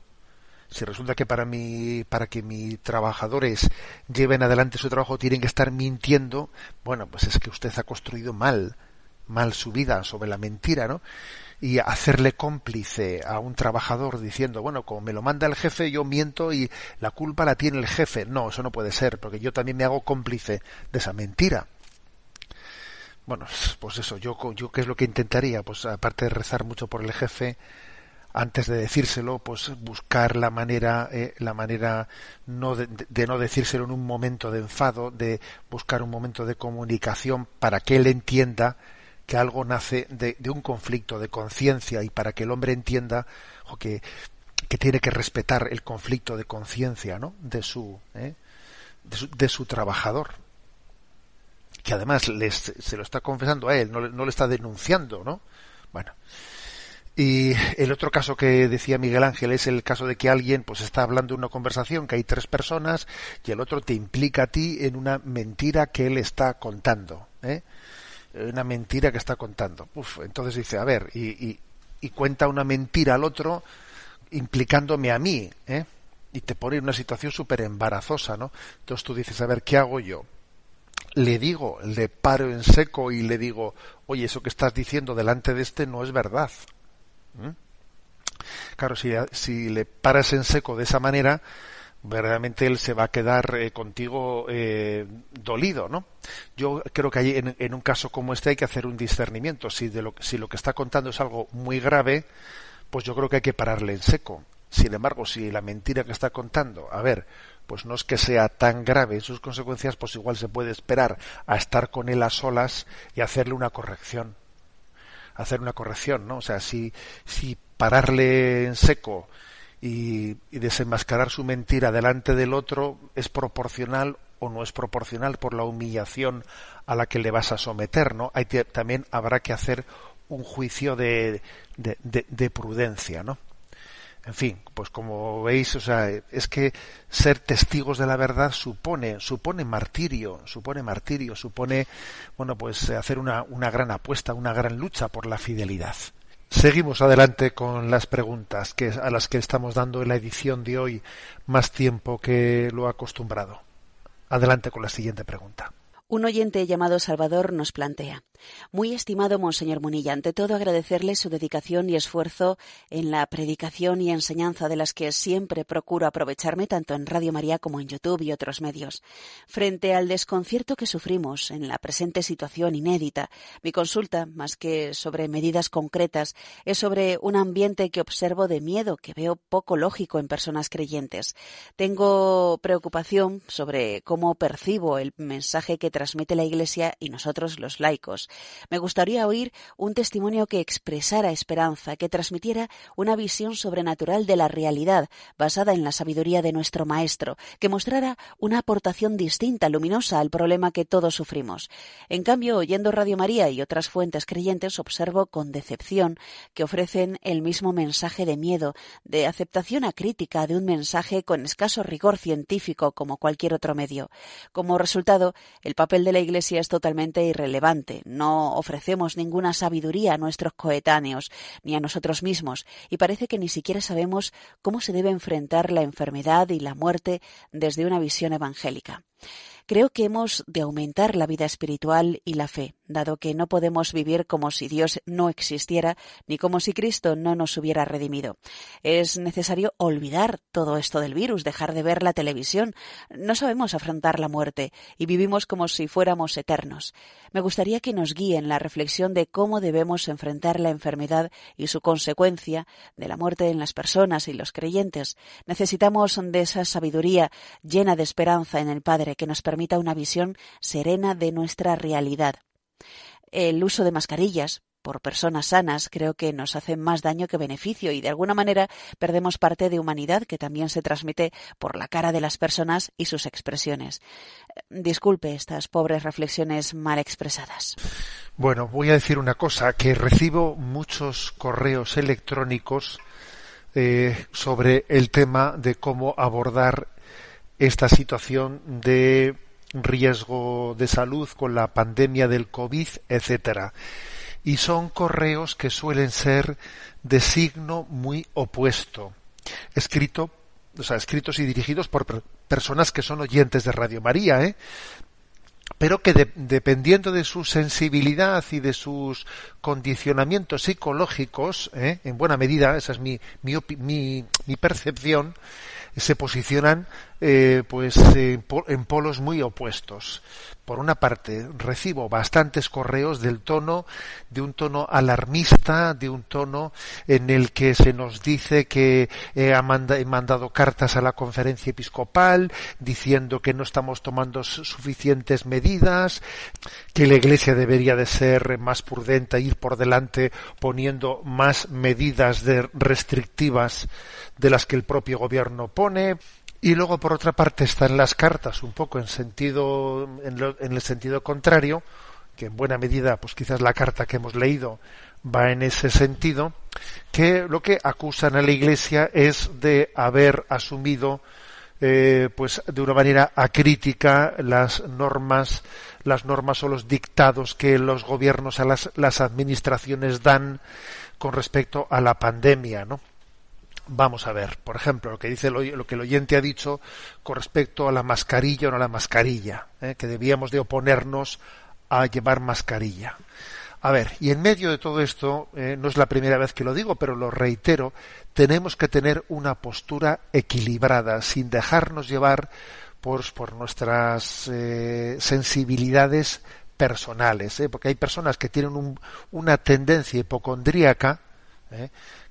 Si resulta que para mi, para que mis trabajadores lleven adelante su trabajo tienen que estar mintiendo, bueno, pues es que usted ha construido mal mal su vida sobre la mentira, ¿no? y hacerle cómplice a un trabajador diciendo, bueno, como me lo manda el jefe, yo miento y la culpa la tiene el jefe. No, eso no puede ser, porque yo también me hago cómplice de esa mentira. Bueno, pues eso, yo, yo qué es lo que intentaría, pues aparte de rezar mucho por el jefe, antes de decírselo, pues buscar la manera, eh, la manera no de, de, no decírselo en un momento de enfado, de buscar un momento de comunicación para que él entienda que algo nace de, un conflicto de conciencia y para que el hombre entienda o que, que, tiene que respetar el conflicto de conciencia ¿no? de, su, ¿eh? de, su, de, su, trabajador que además se lo está confesando a él no, no le está denunciando no bueno y el otro caso que decía Miguel Ángel es el caso de que alguien pues está hablando una conversación que hay tres personas y el otro te implica a ti en una mentira que él está contando ¿eh? una mentira que está contando. Uf, entonces dice, a ver, y, cuenta una mentira al otro implicándome a mí, ¿eh? Y te pone en una situación súper embarazosa, ¿no? Entonces tú dices, a ver, ¿qué hago yo? Le digo, le paro en seco y le digo, oye, eso que estás diciendo delante de este no es verdad. ¿Mm? Claro, si, le paras en seco de esa manera, verdaderamente él se va a quedar eh, contigo eh, dolido, ¿no? Yo creo que en, un caso como este hay que hacer un discernimiento. Si, de lo, si lo que está contando es algo muy grave, pues yo creo que hay que pararle en seco. Sin embargo, si la mentira que está contando, a ver, pues no es que sea tan grave en sus consecuencias, pues igual se puede esperar a estar con él a solas y hacerle una corrección. Hacer una corrección, ¿no? O sea, si, si pararle en seco, y, desenmascarar su mentira delante del otro es proporcional o no es proporcional por la humillación a la que le vas a someter, ¿no? Hay también habrá que hacer un juicio de, de, de, prudencia, ¿no? En fin, pues como veis, o sea, es que ser testigos de la verdad supone, supone martirio, supone martirio, supone, bueno, pues hacer una, una gran apuesta, una gran lucha por la fidelidad. Seguimos adelante con las preguntas que, a las que estamos dando en la edición de hoy más tiempo que lo acostumbrado. Adelante con la siguiente pregunta. Un oyente llamado Salvador nos plantea muy estimado Monseñor Munilla, ante todo agradecerle su dedicación y esfuerzo en la predicación y enseñanza de las que siempre procuro aprovecharme tanto en Radio María como en YouTube y otros medios. Frente al desconcierto que sufrimos en la presente situación inédita, mi consulta, más que sobre medidas concretas, es sobre un ambiente que observo de miedo que veo poco lógico en personas creyentes. Tengo preocupación sobre cómo percibo el mensaje que transmite la Iglesia y nosotros los laicos. Me gustaría oír un testimonio que expresara esperanza, que transmitiera una visión sobrenatural de la realidad, basada en la sabiduría de nuestro Maestro, que mostrara una aportación distinta, luminosa al problema que todos sufrimos. En cambio, oyendo Radio María y otras fuentes creyentes, observo con decepción que ofrecen el mismo mensaje de miedo, de aceptación acrítica de un mensaje con escaso rigor científico como cualquier otro medio. Como resultado, el papel de la Iglesia es totalmente irrelevante, no ofrecemos ninguna sabiduría a nuestros coetáneos ni a nosotros mismos y parece que ni siquiera sabemos cómo se debe enfrentar la enfermedad y la muerte desde una visión evangélica. Creo que hemos de aumentar la vida espiritual y la fe, dado que no podemos vivir como si Dios no existiera ni como si Cristo no nos hubiera redimido. Es necesario olvidar todo esto del virus, dejar de ver la televisión. No sabemos afrontar la muerte y vivimos como si fuéramos eternos. Me gustaría que nos guíen la reflexión de cómo debemos enfrentar la enfermedad y su consecuencia de la muerte en las personas y los creyentes. Necesitamos de esa sabiduría llena de esperanza en el Padre que nos permita una visión serena de nuestra realidad. El uso de mascarillas por personas sanas creo que nos hace más daño que beneficio y de alguna manera perdemos parte de humanidad que también se transmite por la cara de las personas y sus expresiones. Disculpe estas pobres reflexiones mal expresadas. Bueno, voy a decir una cosa, que recibo muchos correos electrónicos eh, sobre el tema de cómo abordar esta situación de riesgo de salud con la pandemia del COVID, etcétera. Y son correos que suelen ser de signo muy opuesto, escrito, o sea, escritos y dirigidos por personas que son oyentes de Radio María, ¿eh? pero que dependiendo de su sensibilidad y de sus condicionamientos psicológicos, ¿eh? en buena medida, esa es mi, mi, mi percepción, se posicionan eh, pues en polos muy opuestos. Por una parte, recibo bastantes correos del tono, de un tono alarmista, de un tono en el que se nos dice que he mandado cartas a la conferencia episcopal diciendo que no estamos tomando suficientes medidas, que la Iglesia debería de ser más prudente, ir por delante poniendo más medidas de restrictivas de las que el propio gobierno pone. Y luego, por otra parte, están las cartas un poco en sentido, en, el sentido contrario, que en buena medida, pues quizás la carta que hemos leído va en ese sentido, que lo que acusan a la Iglesia es de haber asumido, eh, pues de una manera acrítica las normas, las normas o los dictados que los gobiernos a las, las administraciones dan con respecto a la pandemia, ¿no? Vamos a ver, por ejemplo, lo que dice lo, que el oyente ha dicho con respecto a la mascarilla o no la mascarilla, ¿eh? que debíamos de oponernos a llevar mascarilla. A ver, y en medio de todo esto, eh, no es la primera vez que lo digo, pero lo reitero, tenemos que tener una postura equilibrada, sin dejarnos llevar por, por nuestras eh, sensibilidades personales, porque hay personas que tienen una tendencia hipocondríaca,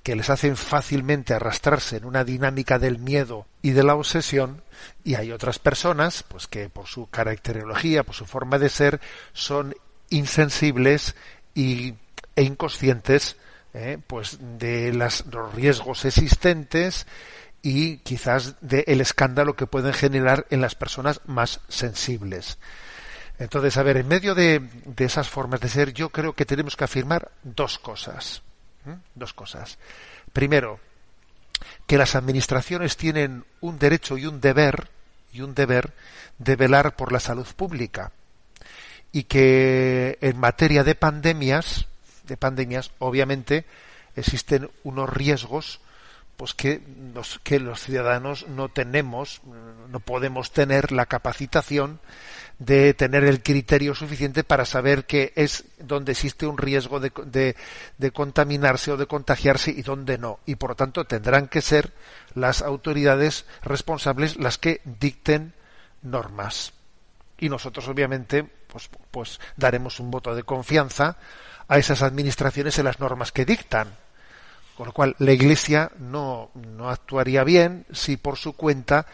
que les hacen fácilmente arrastrarse en una dinámica del miedo y de la obsesión, y hay otras personas, pues que por su caracterología, por su forma de ser, son insensibles y, e inconscientes eh, pues de los riesgos existentes y quizás del escándalo que pueden generar en las personas más sensibles. Entonces, a ver, en medio de, de esas formas de ser, yo creo que tenemos que afirmar dos cosas. ¿Mm? Dos cosas. Primero, que las administraciones tienen un derecho y un deber y un deber de velar por la salud pública y que en materia de pandemias, de pandemias, obviamente existen unos riesgos pues que los, que los ciudadanos no tenemos, no podemos tener la capacitación de tener el criterio suficiente para saber que es donde existe un riesgo de, de, contaminarse o de contagiarse y donde no. Y por lo tanto tendrán que ser las autoridades responsables las que dicten normas. Y nosotros obviamente pues, pues daremos un voto de confianza a esas administraciones en las normas que dictan. Con lo cual la Iglesia no, no actuaría bien si por su cuenta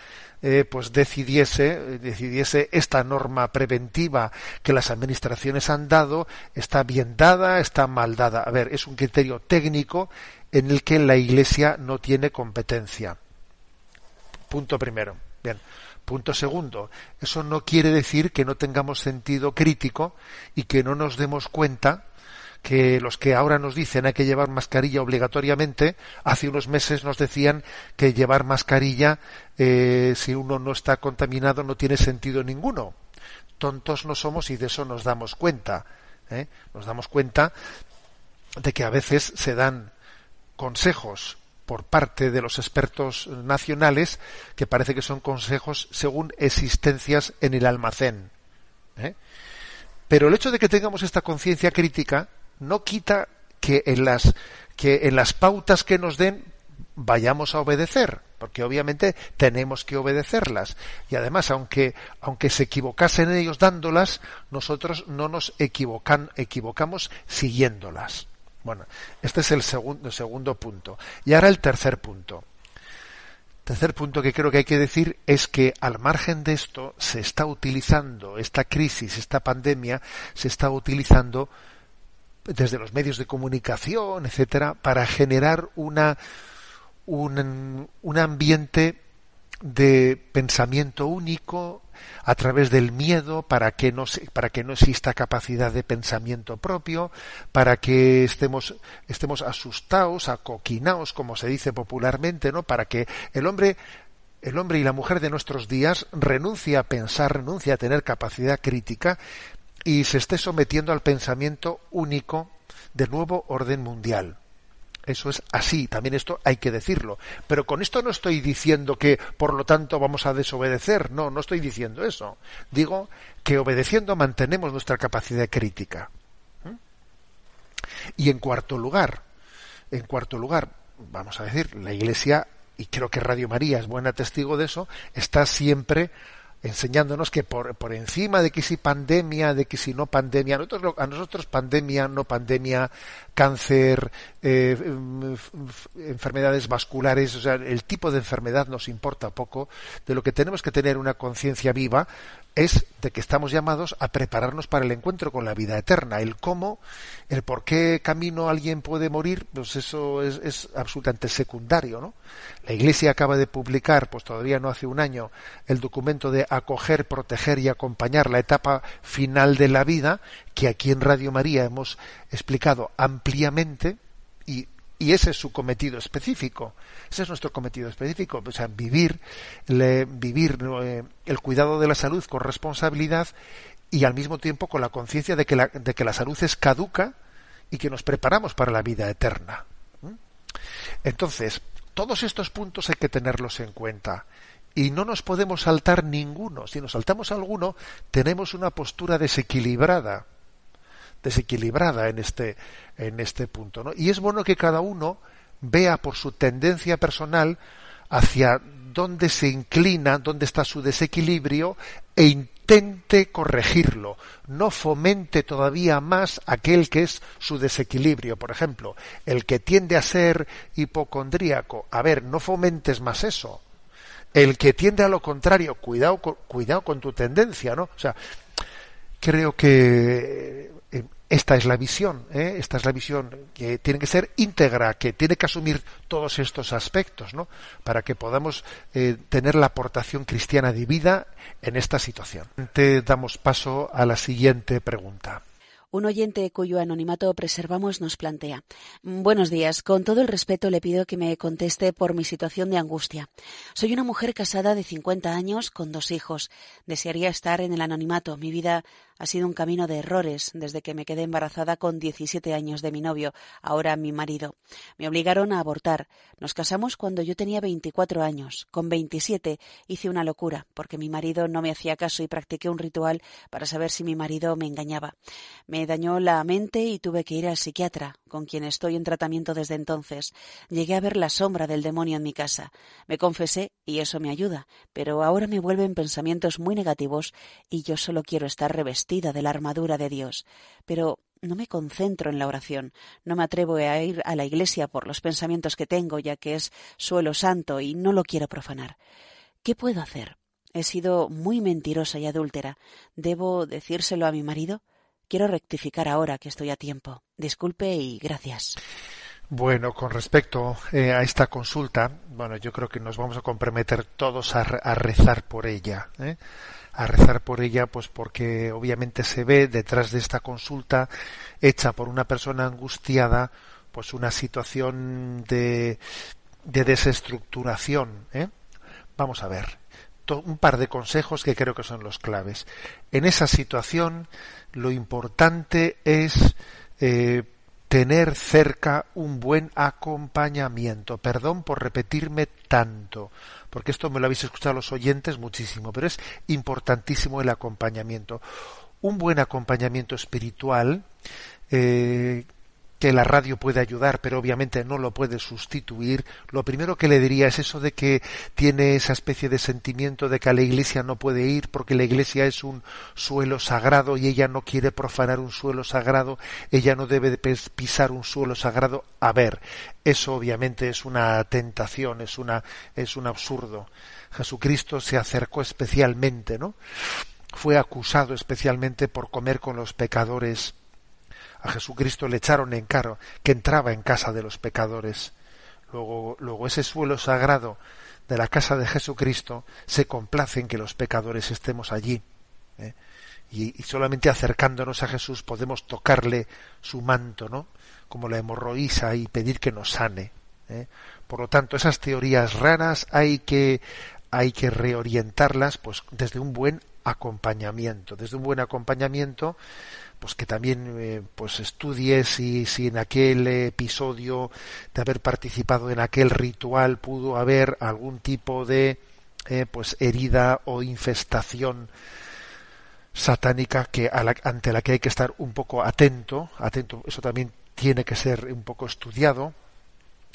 eh, pues decidiese, decidiese esta norma preventiva que las administraciones han dado, está bien dada, está mal dada. A ver, es un criterio técnico en el que la Iglesia no tiene competencia. Punto primero. Bien. Punto segundo. Eso no quiere decir que no tengamos sentido crítico y que no nos demos cuenta que los que ahora nos dicen hay que llevar mascarilla obligatoriamente, hace unos meses nos decían que llevar mascarilla eh, si uno no está contaminado no tiene sentido ninguno. Tontos no somos y de eso nos damos cuenta. ¿eh? Nos damos cuenta de que a veces se dan consejos por parte de los expertos nacionales que parece que son consejos según existencias en el almacén. ¿eh? Pero el hecho de que tengamos esta conciencia crítica no quita que en las que en las pautas que nos den vayamos a obedecer, porque obviamente tenemos que obedecerlas. Y además, aunque, aunque se equivocasen ellos dándolas, nosotros no nos equivocan, equivocamos siguiéndolas. Bueno, este es el segundo, segundo punto. Y ahora el tercer punto. Tercer punto que creo que hay que decir es que al margen de esto se está utilizando esta crisis, esta pandemia, se está utilizando desde los medios de comunicación, etcétera, para generar una, un, un ambiente de pensamiento único a través del miedo para que no para que no exista capacidad de pensamiento propio para que estemos estemos asustados acoquinados como se dice popularmente no para que el hombre el hombre y la mujer de nuestros días renuncie a pensar renuncie a tener capacidad crítica y se esté sometiendo al pensamiento único del nuevo orden mundial. Eso es así, también esto hay que decirlo. Pero con esto no estoy diciendo que, por lo tanto, vamos a desobedecer. No, no estoy diciendo eso. Digo que obedeciendo mantenemos nuestra capacidad crítica. ¿Mm? Y en cuarto lugar, en cuarto lugar, vamos a decir, la Iglesia, y creo que Radio María es buena testigo de eso, está siempre enseñándonos que por, por, encima de que si pandemia, de que si no pandemia, a nosotros, a nosotros pandemia, no pandemia, cáncer, eh, enfermedades vasculares, o sea, el tipo de enfermedad nos importa poco, de lo que tenemos que tener una conciencia viva es de que estamos llamados a prepararnos para el encuentro con la vida eterna. El cómo, el por qué camino alguien puede morir, pues eso es, absolutamente secundario, ¿no? La Iglesia acaba de publicar, pues todavía no hace un año, el documento de acoger, proteger y acompañar la etapa final de la vida, que aquí en Radio María hemos explicado ampliamente, y y ese es su cometido específico. Ese es nuestro cometido específico. O sea, vivir, vivir eh, el cuidado de la salud con responsabilidad y al mismo tiempo con la conciencia de, que la, de que la salud es caduca y que nos preparamos para la vida eterna. ¿Mm? Entonces, todos estos puntos hay que tenerlos en cuenta. Y no nos podemos saltar ninguno. Si nos saltamos alguno, tenemos una postura desequilibrada desequilibrada en este, en este punto. ¿no? Y es bueno que cada uno vea por su tendencia personal hacia dónde se inclina, dónde está su desequilibrio e intente corregirlo. No fomente todavía más aquel que es su desequilibrio. Por ejemplo, el que tiende a ser hipocondríaco. A ver, no fomentes más eso. El que tiende a lo contrario, cuidado, cuidado con tu tendencia, ¿no? O sea, creo que esta es la visión, ¿eh? esta es la visión que tiene que ser íntegra, que tiene que asumir todos estos aspectos, ¿no? Para que podamos eh, tener la aportación cristiana de vida en esta situación. Te damos paso a la siguiente pregunta. Un oyente cuyo anonimato preservamos nos plantea Buenos días. Con todo el respeto le pido que me conteste por mi situación de angustia. Soy una mujer casada de 50 años con dos hijos. Desearía estar en el anonimato. Mi vida ha sido un camino de errores desde que me quedé embarazada con 17 años de mi novio, ahora mi marido. Me obligaron a abortar. Nos casamos cuando yo tenía 24 años. Con 27 hice una locura, porque mi marido no me hacía caso y practiqué un ritual para saber si mi marido me engañaba. Me dañó la mente y tuve que ir al psiquiatra, con quien estoy en tratamiento desde entonces. Llegué a ver la sombra del demonio en mi casa. Me confesé y eso me ayuda, pero ahora me vuelven pensamientos muy negativos y yo solo quiero estar de la armadura de Dios, pero no me concentro en la oración, no me atrevo a ir a la iglesia por los pensamientos que tengo, ya que es suelo santo y no lo quiero profanar. ¿Qué puedo hacer? He sido muy mentirosa y adúltera. ¿Debo decírselo a mi marido? Quiero rectificar ahora que estoy a tiempo. Disculpe y gracias. Bueno, con respecto eh, a esta consulta, bueno, yo creo que nos vamos a comprometer todos a, a rezar por ella. ¿eh? A rezar por ella, pues porque obviamente se ve detrás de esta consulta hecha por una persona angustiada, pues una situación de, de desestructuración. ¿eh? Vamos a ver, un par de consejos que creo que son los claves. En esa situación, lo importante es eh, tener cerca un buen acompañamiento. Perdón por repetirme tanto, porque esto me lo habéis escuchado los oyentes muchísimo, pero es importantísimo el acompañamiento. Un buen acompañamiento espiritual eh, que la radio puede ayudar, pero obviamente no lo puede sustituir, lo primero que le diría es eso de que tiene esa especie de sentimiento de que a la iglesia no puede ir porque la iglesia es un suelo sagrado y ella no quiere profanar un suelo sagrado, ella no debe pisar un suelo sagrado. A ver, eso obviamente es una tentación, es una es un absurdo. Jesucristo se acercó especialmente, ¿no? Fue acusado especialmente por comer con los pecadores a Jesucristo le echaron en caro que entraba en casa de los pecadores. Luego, luego ese suelo sagrado de la casa de Jesucristo se complace en que los pecadores estemos allí. ¿eh? Y, solamente acercándonos a Jesús podemos tocarle su manto, ¿no? Como la hemorroísa y pedir que nos sane. ¿eh? Por lo tanto, esas teorías raras hay que hay que reorientarlas pues desde un buen acompañamiento, desde un buen acompañamiento, pues que también eh, pues estudie si, si en aquel episodio de haber participado en aquel ritual pudo haber algún tipo de eh, pues herida o infestación satánica que ante la que hay que estar un poco atento, atento, eso también tiene que ser un poco estudiado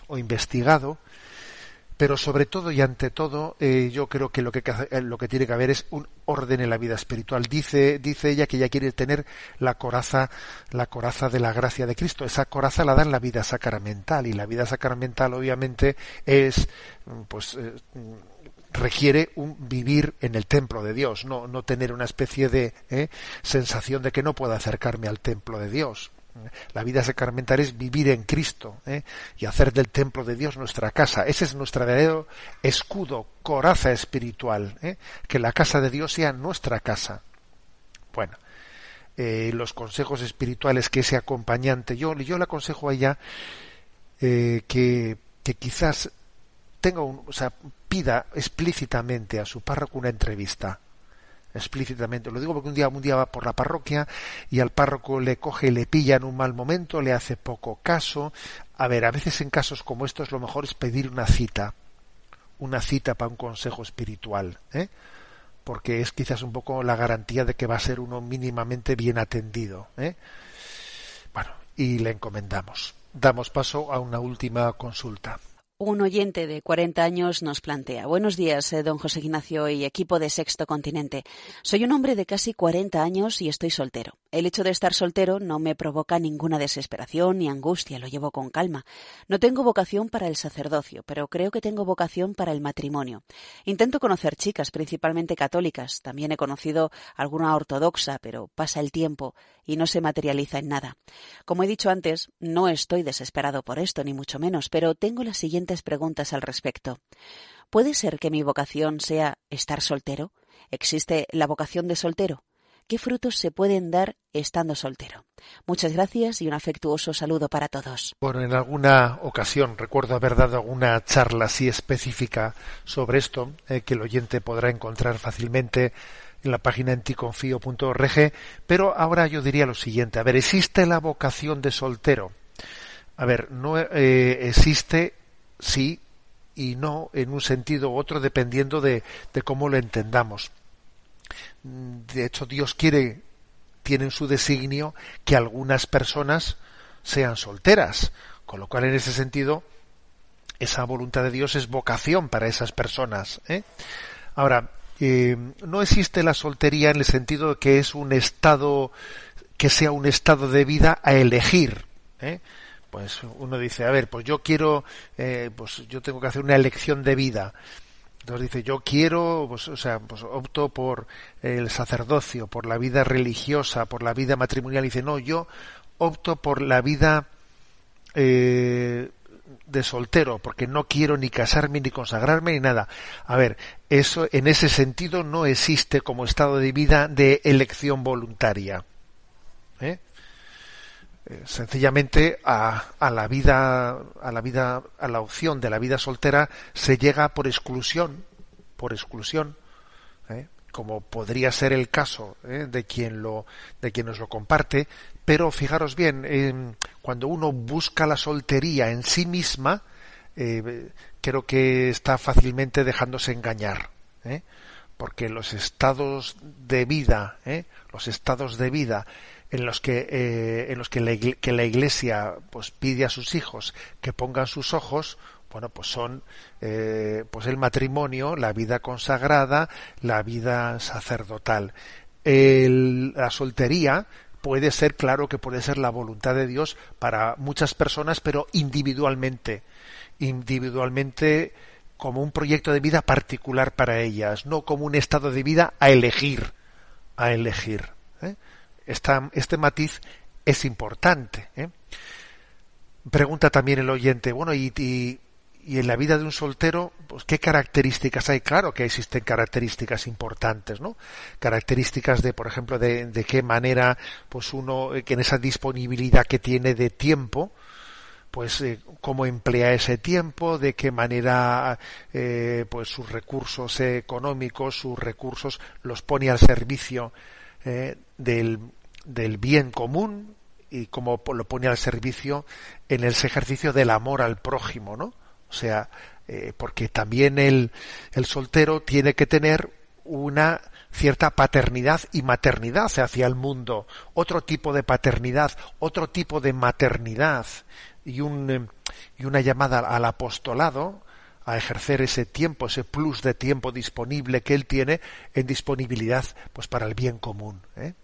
o investigado, pero sobre todo y ante todo eh, yo creo que lo que eh, lo que tiene que haber es un orden en la vida espiritual. Dice dice ella que ella quiere tener la coraza la coraza de la gracia de Cristo. Esa coraza la da en la vida sacramental y la vida sacramental obviamente es pues eh, requiere un vivir en el templo de Dios, no, tener una especie de sensación de que no puedo acercarme al templo de Dios. La vida sacramental es vivir en Cristo ¿eh? y hacer del templo de Dios nuestra casa. Ese es nuestro verdadero escudo, coraza espiritual. ¿eh? Que la casa de Dios sea nuestra casa. Bueno, los consejos espirituales que ese acompañante, yo, le aconsejo a ella que, que quizás tenga un, o sea, pida explícitamente a su párroco una entrevista. Explícitamente. Lo digo porque un día, un día va por la parroquia y al párroco le coge y le pilla en un mal momento, le hace poco caso. A ver, a veces en casos como estos lo mejor es pedir una cita. Una cita para un consejo espiritual. ¿eh? Porque es quizás un poco la garantía de que va a ser uno mínimamente bien atendido. ¿eh? Bueno, y le encomendamos. Damos paso a una última consulta. Un oyente de 40 años nos plantea. Buenos días, eh, don José Ignacio y equipo de Sexto Continente. Soy un hombre de casi 40 años y estoy soltero. El hecho de estar soltero no me provoca ninguna desesperación ni angustia, lo llevo con calma. No tengo vocación para el sacerdocio, pero creo que tengo vocación para el matrimonio. Intento conocer chicas, principalmente católicas. También he conocido alguna ortodoxa, pero pasa el tiempo y no se materializa en nada. Como he dicho antes, no estoy desesperado por esto, ni mucho menos, pero tengo la siguiente preguntas al respecto. ¿Puede ser que mi vocación sea estar soltero? ¿Existe la vocación de soltero? ¿Qué frutos se pueden dar estando soltero? Muchas gracias y un afectuoso saludo para todos. Bueno, en alguna ocasión recuerdo haber dado alguna charla así específica sobre esto, eh, que el oyente podrá encontrar fácilmente en la página anticonfío.org, pero ahora yo diría lo siguiente, a ver, ¿existe la vocación de soltero? A ver, no eh, existe sí y no en un sentido u otro dependiendo de, cómo lo entendamos. De hecho, Dios quiere, tiene en su designio que algunas personas sean solteras, con lo cual en ese sentido esa voluntad de Dios es vocación para esas personas. ¿eh? Ahora, eh, no existe la soltería en el sentido de que es un estado que sea un estado de vida a elegir. ¿eh? Pues uno dice, a ver, pues yo quiero, eh, pues yo tengo que hacer una elección de vida. Entonces dice, yo quiero, pues, o sea, pues opto por el sacerdocio, por la vida religiosa, por la vida matrimonial. Y dice, no, yo opto por la vida eh, de soltero, porque no quiero ni casarme, ni consagrarme, ni nada. A ver, eso en ese sentido no existe como estado de vida de elección voluntaria. ¿Eh? Eh, sencillamente a, a, la vida a la vida a la opción de la vida soltera se llega por exclusión por exclusión ¿eh? como podría ser el caso ¿eh? de quien lo de quien nos lo comparte pero fijaros bien cuando uno busca la soltería en sí misma creo que está fácilmente dejándose engañar porque los estados de vida los estados de vida en los que eh, en los que la, Iglesia pues pide a sus hijos que pongan sus ojos bueno pues son eh, pues el matrimonio la vida consagrada la vida sacerdotal la soltería puede ser claro que puede ser la voluntad de Dios para muchas personas pero individualmente individualmente como un proyecto de vida particular para ellas no como un estado de vida a elegir a elegir ¿eh? Este matiz es importante. ¿eh? Pregunta también el oyente, bueno, y, y, en la vida de un soltero, pues, ¿qué características hay? Claro que existen características importantes, ¿no? Características de, por ejemplo, de, de qué manera, pues uno, eh, que en esa disponibilidad que tiene de tiempo, pues eh, cómo emplea ese tiempo, de qué manera pues sus recursos económicos, sus recursos los pone al servicio eh, del, del bien común y cómo lo pone al servicio en ese ejercicio del amor al prójimo, ¿no? O sea, porque también el, el soltero tiene que tener una cierta paternidad y maternidad hacia el mundo, otro tipo de paternidad, otro tipo de maternidad y, un, eh, y una llamada al apostolado a ejercer ese tiempo, ese plus de tiempo disponible que él tiene en disponibilidad pues para el bien común. ¿eh?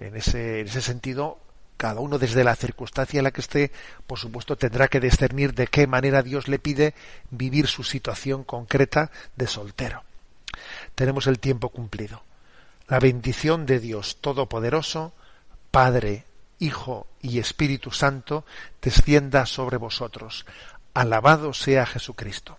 En, ese, en ese sentido, cada uno desde la circunstancia en la que esté, por supuesto, tendrá que discernir de qué manera Dios le pide vivir su situación concreta de soltero. Tenemos el tiempo cumplido. La bendición de Dios Todopoderoso, Padre, Hijo y Espíritu Santo, descienda sobre vosotros. Alabado sea Jesucristo.